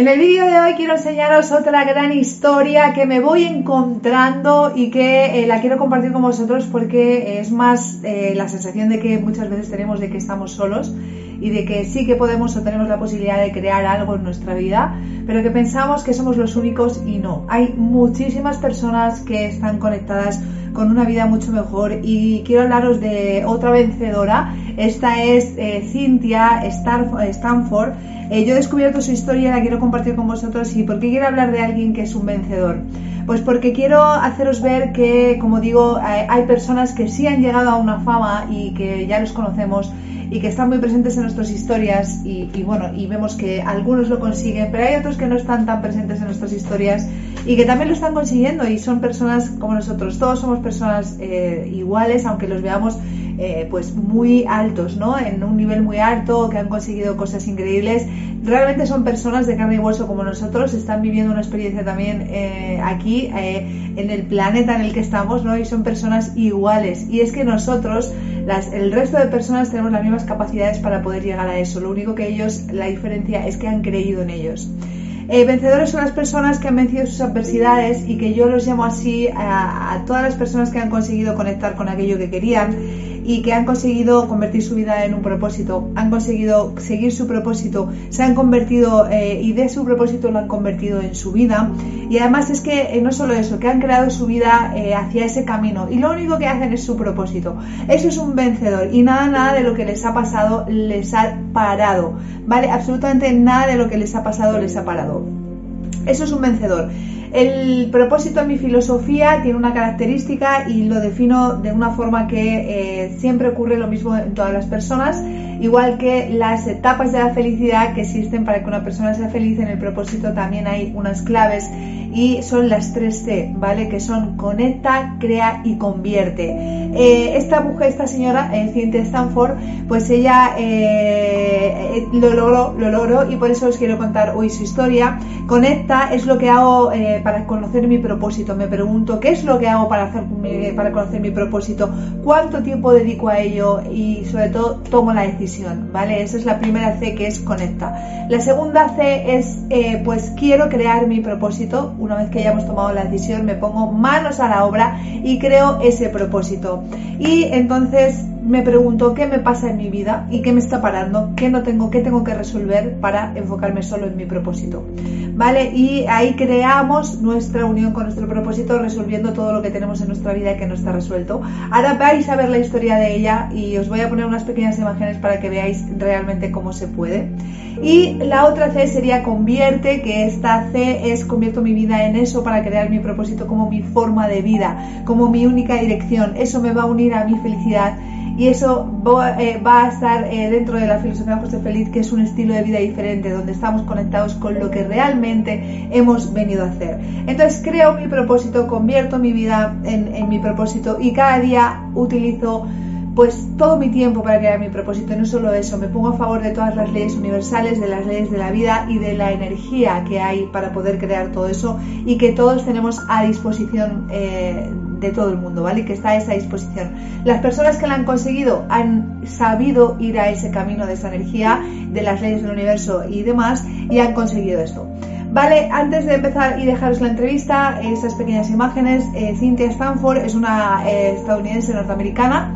En el vídeo de hoy quiero enseñaros otra gran historia que me voy encontrando y que eh, la quiero compartir con vosotros porque es más eh, la sensación de que muchas veces tenemos de que estamos solos y de que sí que podemos o tenemos la posibilidad de crear algo en nuestra vida, pero que pensamos que somos los únicos y no. Hay muchísimas personas que están conectadas con una vida mucho mejor y quiero hablaros de otra vencedora. Esta es eh, Cynthia Stanford eh, yo he descubierto su historia, la quiero compartir con vosotros y ¿por qué quiero hablar de alguien que es un vencedor? Pues porque quiero haceros ver que, como digo, hay personas que sí han llegado a una fama y que ya los conocemos y que están muy presentes en nuestras historias y, bueno, y vemos que algunos lo consiguen, pero hay otros que no están tan presentes en nuestras historias y que también lo están consiguiendo y son personas como nosotros. Todos somos personas eh, iguales, aunque los veamos eh, pues muy altos, ¿no? En un nivel muy alto, que han conseguido cosas increíbles. Realmente son personas de carne y hueso como nosotros, están viviendo una experiencia también eh, aquí, eh, en el planeta en el que estamos, ¿no? Y son personas iguales. Y es que nosotros, el resto de personas, tenemos las mismas capacidades para poder llegar a eso. Lo único que ellos, la diferencia es que han creído en ellos. vencedores son las personas que han vencido sus adversidades y que yo los llamo así a, todas las personas que han conseguido conectar con aquello que querían y que han conseguido convertir su vida en un propósito, han conseguido seguir su propósito, se han convertido eh, y de su propósito lo han convertido en su vida. Y además es que eh, no solo eso, que han creado su vida eh, hacia ese camino y lo único que hacen es su propósito. Eso es un vencedor y nada, nada de lo que les ha pasado les ha parado, ¿vale? Absolutamente nada de lo que les ha pasado les ha parado. Eso es un vencedor. El propósito en mi filosofía tiene una característica y lo defino de una forma que eh, siempre ocurre lo mismo en todas las personas, igual que las etapas de la felicidad que existen para que una persona sea feliz en el propósito también hay unas claves y son las tres C, ¿vale? Que son conecta, crea y convierte. Eh, esta mujer, esta señora, eh, Cynthia Stanford, pues ella eh, lo logró, lo logró y por eso os quiero contar hoy su historia. Conecta es lo que hago para conocer mi propósito. Me pregunto qué es lo que hago para hacer para conocer mi propósito, cuánto tiempo dedico a ello y sobre todo tomo la decisión, ¿vale? Esa es la primera C que es conecta. La segunda C es pues quiero crear mi propósito una vez que hayamos tomado la decisión, me pongo manos a la obra y creo ese propósito. Y entonces me pregunto qué me pasa en mi vida y qué me está parando, qué no tengo, qué tengo que resolver para enfocarme solo en mi propósito. ¿Vale? Y ahí creamos nuestra unión con nuestro propósito resolviendo todo lo que tenemos en nuestra vida que no está resuelto. Ahora vais a ver la historia de ella y os voy a poner unas pequeñas imágenes para que veáis realmente cómo se puede. Y la otra C sería convierte, que esta C es convierto mi vida en eso para crear mi propósito como mi forma de vida, como mi única dirección. Eso me va a unir a mi felicidad y eso eh, va a estar eh, dentro de la filosofía de José Feliz, que es un estilo de vida diferente, donde estamos conectados con lo que realmente hemos venido a hacer. Entonces creo mi propósito, convierto mi vida en, mi propósito y cada día utilizo pues todo mi tiempo para crear mi propósito. No solo eso, me pongo a favor de todas las leyes universales, de las leyes de la vida y de la energía que hay para poder crear todo eso y que todos tenemos a disposición eh, de todo el mundo, ¿vale? Que está a esa disposición. Las personas que la han conseguido han sabido ir a ese camino de esa energía, de las leyes del universo y demás, y han conseguido esto. Vale, antes de empezar y dejaros la entrevista, esas pequeñas imágenes, eh, Cynthia Stanford es una eh, estadounidense norteamericana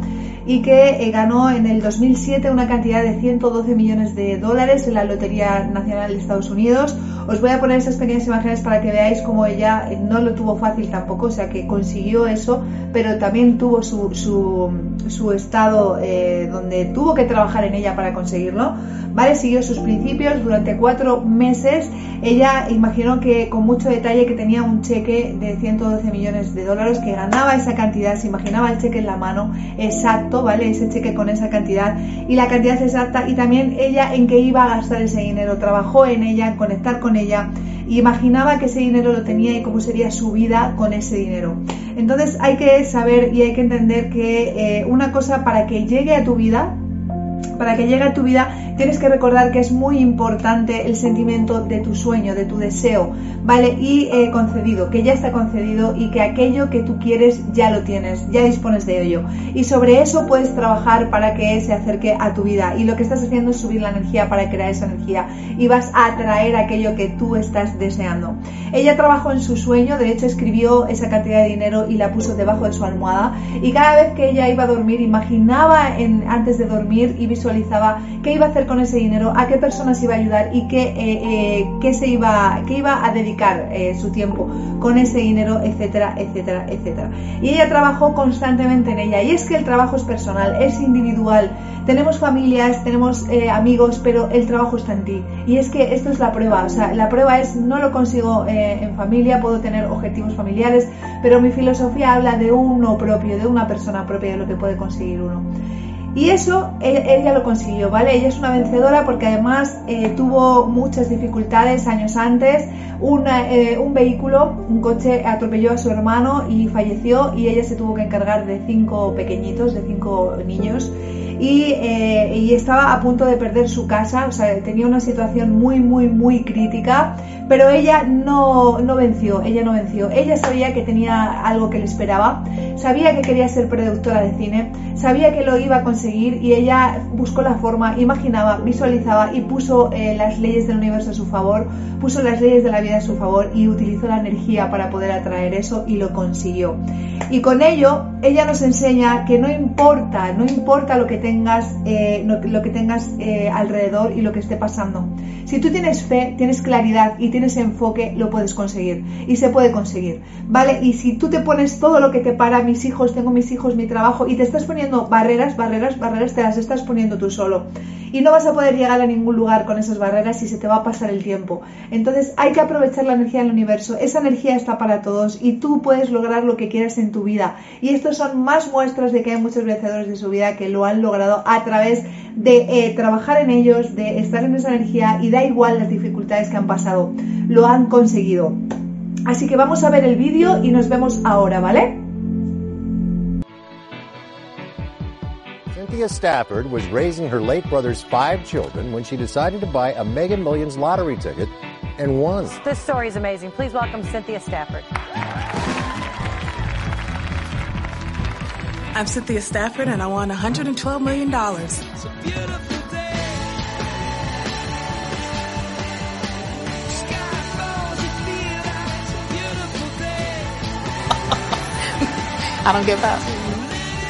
y que eh, ganó en el 2007 una cantidad de 112 millones de dólares en la Lotería Nacional de Estados Unidos. Os voy a poner esas pequeñas imágenes para que veáis cómo ella eh, no lo tuvo fácil tampoco, o sea que consiguió eso, pero también tuvo su, su, su estado eh, donde tuvo que trabajar en ella para conseguirlo. ¿Vale? Siguió sus principios durante cuatro meses. Ella imaginó que con mucho detalle que tenía un cheque de 112 millones de dólares, que ganaba esa cantidad, se imaginaba el cheque en la mano exacto ¿vale? Ese cheque con esa cantidad y la cantidad exacta y también ella en qué iba a gastar ese dinero. Trabajó en ella, en conectar con ella y imaginaba que ese dinero lo tenía y cómo sería su vida con ese dinero. Entonces hay que saber y hay que entender que eh, una cosa para que llegue a tu vida para que llegue a tu vida tienes que recordar que es muy importante el sentimiento de tu sueño, de tu deseo, ¿vale? Y eh, concedido, que ya está concedido y que aquello que tú quieres ya lo tienes, ya dispones de ello. Y sobre eso puedes trabajar para que se acerque a tu vida. Y lo que estás haciendo es subir la energía para crear esa energía y vas a atraer aquello que tú estás deseando. Ella trabajó en su sueño, de hecho escribió esa cantidad de dinero y la puso debajo de su almohada y cada vez que ella iba a dormir imaginaba en, antes de dormir y qué iba a hacer con ese dinero, a qué personas iba a ayudar y qué, eh, eh, se iba, qué iba a dedicar eh, su tiempo con ese dinero, etcétera, etcétera, etcétera. Y ella trabajó constantemente en ella. Y es que el trabajo es personal, es individual. Tenemos familias, tenemos amigos, pero el trabajo está en ti. Y es que esto es la prueba. O sea, la prueba es no lo consigo en familia, puedo tener objetivos familiares, pero mi filosofía habla de uno propio, de una persona propia, de lo que puede conseguir uno. Y eso ella lo consiguió, ¿vale? Ella es una vencedora porque además eh, tuvo muchas dificultades años antes. Eh, un vehículo, un coche atropelló a su hermano y falleció y ella se tuvo que encargar de cinco pequeñitos, de cinco niños. Eh, y, estaba a punto de perder su casa, o sea, tenía una situación muy, muy, muy crítica, pero ella no, no venció, ella no venció. Ella sabía que tenía algo que le esperaba, sabía que quería ser productora de cine, sabía que lo iba a conseguir y ella buscó la forma, imaginaba, visualizaba y puso eh, las leyes del universo a su favor, puso las leyes de la vida a su favor y utilizó la energía para poder atraer eso y lo consiguió. Y con ello, ella nos enseña que no importa, no importa lo que tengas, eh, lo, que tengas eh, alrededor y lo que esté pasando. Si tú tienes fe, tienes claridad y tienes enfoque, lo puedes conseguir. Y se puede conseguir. ¿Vale? Y si tú te pones todo lo que te para, mis hijos, tengo mis hijos, mi trabajo, y te estás poniendo barreras, barreras, barreras, te las estás poniendo tú solo. Y no vas a poder llegar a ningún lugar con esas barreras y se te va a pasar el tiempo. Entonces hay que aprovechar la energía del universo. Esa energía está para todos y tú puedes lograr lo que quieras en tu vida. Y estos son más muestras de que hay muchos vencedores de su vida que lo han logrado a través de eh, trabajar en ellos, de estar en esa energía y da igual las dificultades que han pasado, lo han conseguido. Así que vamos a ver el vídeo y nos vemos ahora, ¿vale? Cynthia Stafford was raising her late brother's five children when she decided to buy a Mega Millions lottery ticket and won. This story is amazing. Please welcome Cynthia Stafford. I'm Cynthia Stafford, and I won $112 million. I don't give up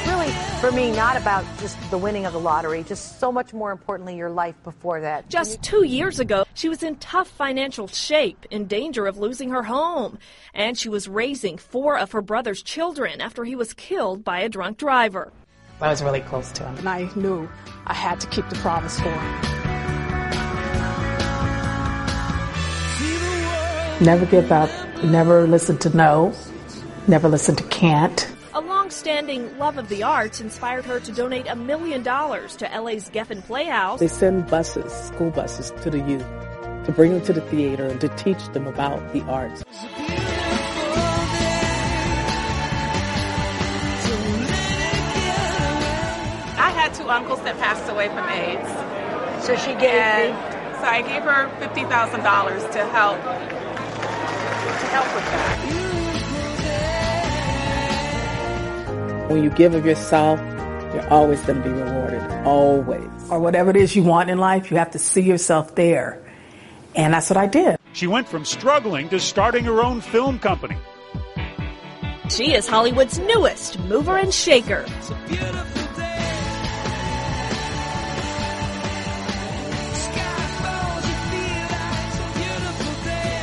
Really, for me, not about just the winning of the lottery, just so much more importantly, your life before that. Just two years ago, she was in tough financial shape, in danger of losing her home. And she was raising four of her brother's children after he was killed by a drunk driver. I was really close to him, and I knew I had to keep the promise for him. Never give up, never listen to no, never listen to can't long-standing love of the arts inspired her to donate a million dollars to LA's Geffen Playhouse. They send buses, school buses, to the youth to bring them to the theater and to teach them about the arts. I had two uncles that passed away from AIDS. So she gave and So I gave her $50,000 to help to help with that. When you give of yourself, you're always going to be rewarded. Always. Or whatever it is you want in life, you have to see yourself there. And that's what I did. She went from struggling to starting her own film company. She is Hollywood's newest mover and shaker.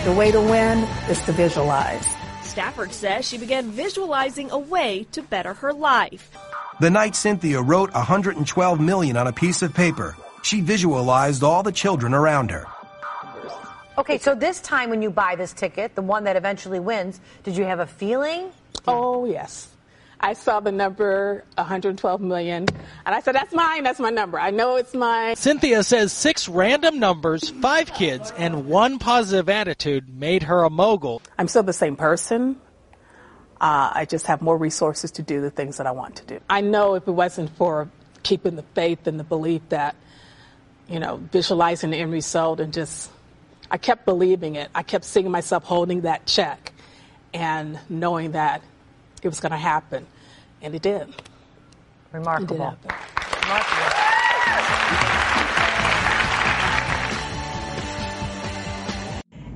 The way to win is to visualize. Stafford says she began visualizing a way to better her life. The night Cynthia wrote 112 million on a piece of paper, she visualized all the children around her. Okay, so this time when you buy this ticket, the one that eventually wins, did you have a feeling? Oh, yes. I saw the number 112 million, and I said, "That's mine. That's my number. I know it's mine." Cynthia says six random numbers, five kids, and one positive attitude made her a mogul. I'm still the same person. Uh, I just have more resources to do the things that I want to do. I know if it wasn't for keeping the faith and the belief that, you know, visualizing the end result and just, I kept believing it. I kept seeing myself holding that check and knowing that it was going to happen. And it did. Remarkable. It did Remarkable.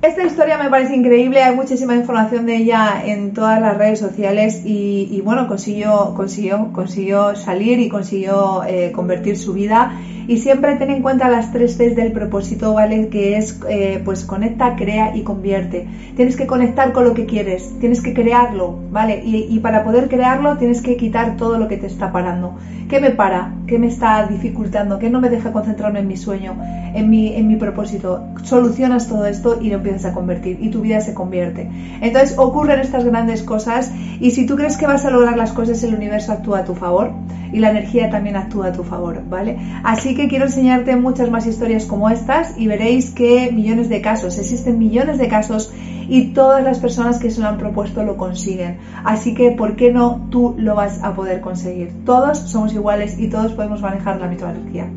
Esta historia me parece increíble, hay muchísima información de ella en todas las redes sociales y, y bueno, consiguió, consiguió, consiguió salir y consiguió eh, convertir su vida y siempre ten en cuenta las tres Cs del propósito, ¿vale? Que es, eh, pues conecta, crea y convierte. Tienes que conectar con lo que quieres, tienes que crearlo, ¿vale? Y, y para poder crearlo tienes que quitar todo lo que te está parando. ¿Qué me para? ¿Qué me está dificultando? ¿Qué no me deja concentrarme en mi sueño, en mi, en mi propósito? Solucionas todo esto y lo empiezas a convertir y tu vida se convierte. Entonces ocurren estas grandes cosas y si tú crees que vas a lograr las cosas, el universo actúa a tu favor y la energía también actúa a tu favor, ¿vale? Así que quiero enseñarte muchas más historias como estas y veréis que millones de casos, existen millones de casos y todas las personas que se lo han propuesto lo consiguen. Así que, ¿por qué no tú lo vas a poder conseguir? Todos somos iguales y todos podemos manejar la mitología.